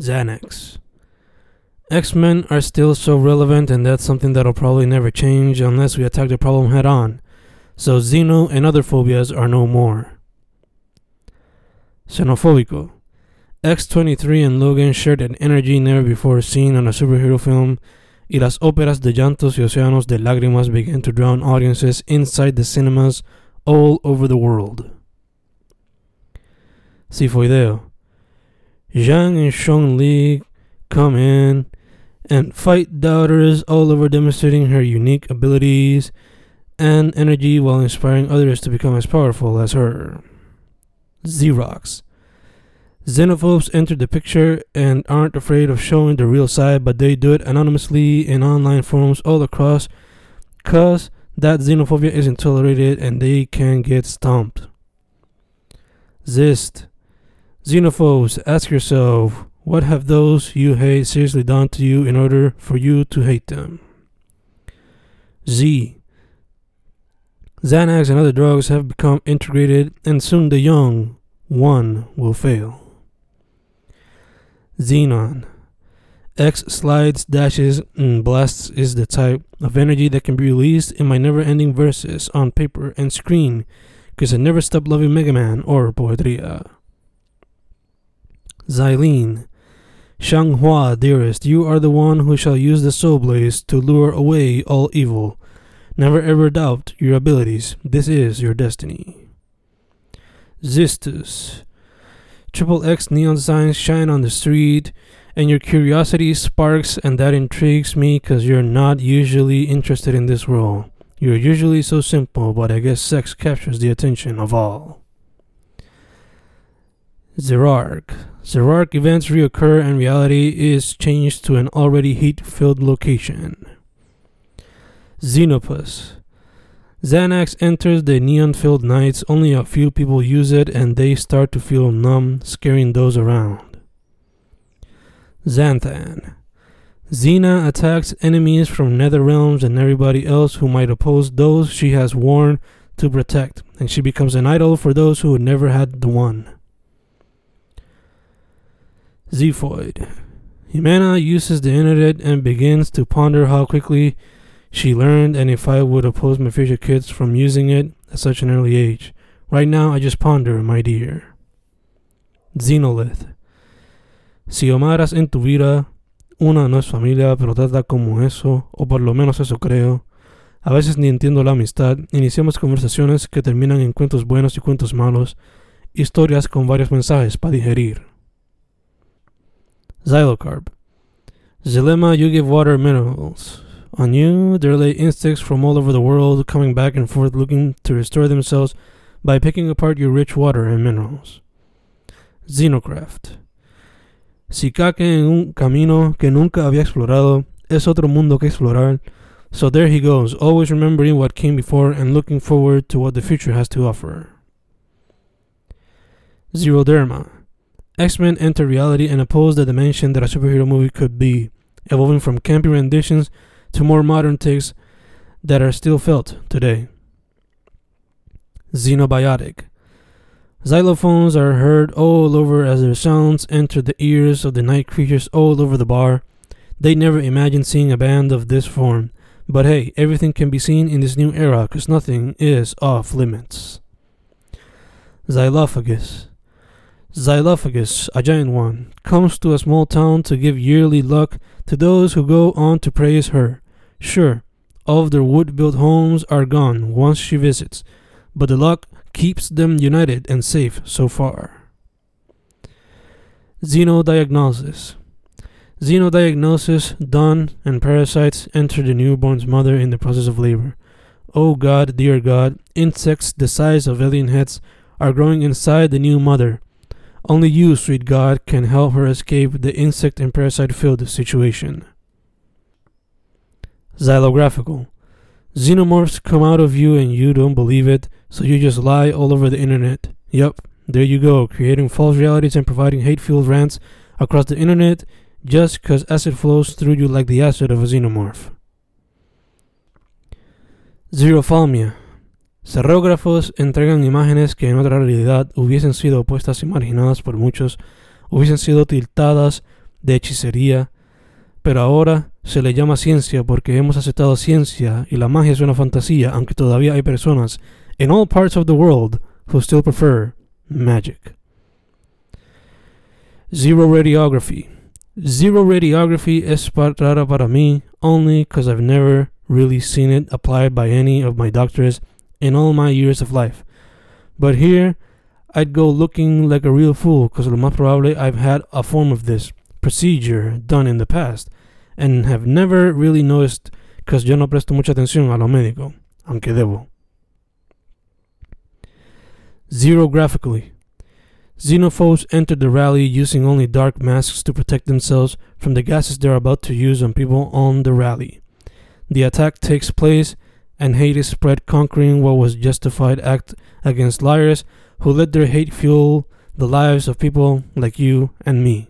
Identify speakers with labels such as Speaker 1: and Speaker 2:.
Speaker 1: Xanax. X Men are still so relevant, and that's something that'll probably never change unless we attack the problem head on. So, Xeno and other phobias are no more. Xenophobico. X23 and Logan shared an energy never before seen on a superhero film, y las óperas de llantos y océanos de lágrimas began to drown audiences inside the cinemas all over the world. Sifoideo. Zhang and Shang Li come in and fight doubters all over demonstrating her unique abilities and energy while inspiring others to become as powerful as her. Xerox. Xenophobes enter the picture and aren't afraid of showing the real side, but they do it anonymously in online forums all across because that xenophobia isn't tolerated and they can get stomped. Xist. Xenophobes, ask yourself, what have those you hate seriously done to you in order for you to hate them? Z. Xanax and other drugs have become integrated, and soon the young one will fail. Xenon. X slides, dashes, and blasts is the type of energy that can be released in my never ending verses on paper and screen because I never stop loving Mega Man or Poetria. Xylene. Xianghua, dearest, you are the one who shall use the soul blaze to lure away all evil. Never ever doubt your abilities. This is your destiny. Xistus. Triple X neon signs shine on the street, and your curiosity sparks, and that intrigues me because you're not usually interested in this role. You're usually so simple, but I guess sex captures the attention of all. Zerark. Zerark events reoccur and reality is changed to an already heat filled location. Xenopus. Xanax enters the neon filled nights, only a few people use it and they start to feel numb, scaring those around. Xanthan. Xena attacks enemies from nether realms and everybody else who might oppose those she has sworn to protect, and she becomes an idol for those who never had the one. Xiphoid. Humana uses the internet and begins to ponder how quickly she learned and if I would oppose my future kids from using it at such an early age. Right now, I just ponder, my dear. Xenolith. Si amaras en tu vida, una no es familia, pero trata como eso, o por lo menos eso creo. A veces ni entiendo la amistad. Iniciamos conversaciones que terminan en cuentos buenos y cuentos malos, historias con varios mensajes para digerir. Xylocarp. Zilema, you give water minerals. On you, there lay insects from all over the world coming back and forth looking to restore themselves by picking apart your rich water and minerals. Xenograft. Si caque en un camino que nunca había explorado, es otro mundo que explorar. So there he goes, always remembering what came before and looking forward to what the future has to offer. Xeroderma. X-Men enter reality and oppose the dimension that a superhero movie could be, evolving from campy renditions to more modern takes that are still felt today. Xenobiotic. Xylophones are heard all over as their sounds enter the ears of the night creatures all over the bar. They never imagined seeing a band of this form, but hey, everything can be seen in this new era because nothing is off limits. Xylophagus. Xylophagus, a giant one, comes to a small town to give yearly luck to those who go on to praise her. Sure, all their wood built homes are gone once she visits, but the luck keeps them united and safe so far. Xenodiagnosis. Xenodiagnosis done, and parasites enter the newborn's mother in the process of labor. Oh God, dear God, insects the size of alien heads are growing inside the new mother. Only you, sweet God, can help her escape the insect and parasite filled situation. Xylographical. Xenomorphs come out of you and you don't believe it, so you just lie all over the internet. Yep, there you go, creating false realities and providing hate filled rants across the internet just because acid flows through you like the acid of a xenomorph. Xerophthalmia. Cerrógrafos entregan imágenes que en otra realidad hubiesen sido opuestas y marginadas por muchos, hubiesen sido tiltadas de hechicería, pero ahora se le llama ciencia porque hemos aceptado ciencia y la magia es una fantasía, aunque todavía hay personas in all parts of the world who still prefer magic. Zero radiography. Zero radiography es rara para mí only because I've never really seen it applied by any of my doctors in all my years of life. But here, I'd go looking like a real fool because lo más I've had a form of this procedure done in the past and have never really noticed because yo no presto mucha atención a lo médico, aunque debo. Xerographically. Xenophobes entered the rally using only dark masks to protect themselves from the gases they're about to use on people on the rally. The attack takes place and hate is spread, conquering what was justified act against liars who let their hate fuel the lives of people like you and me.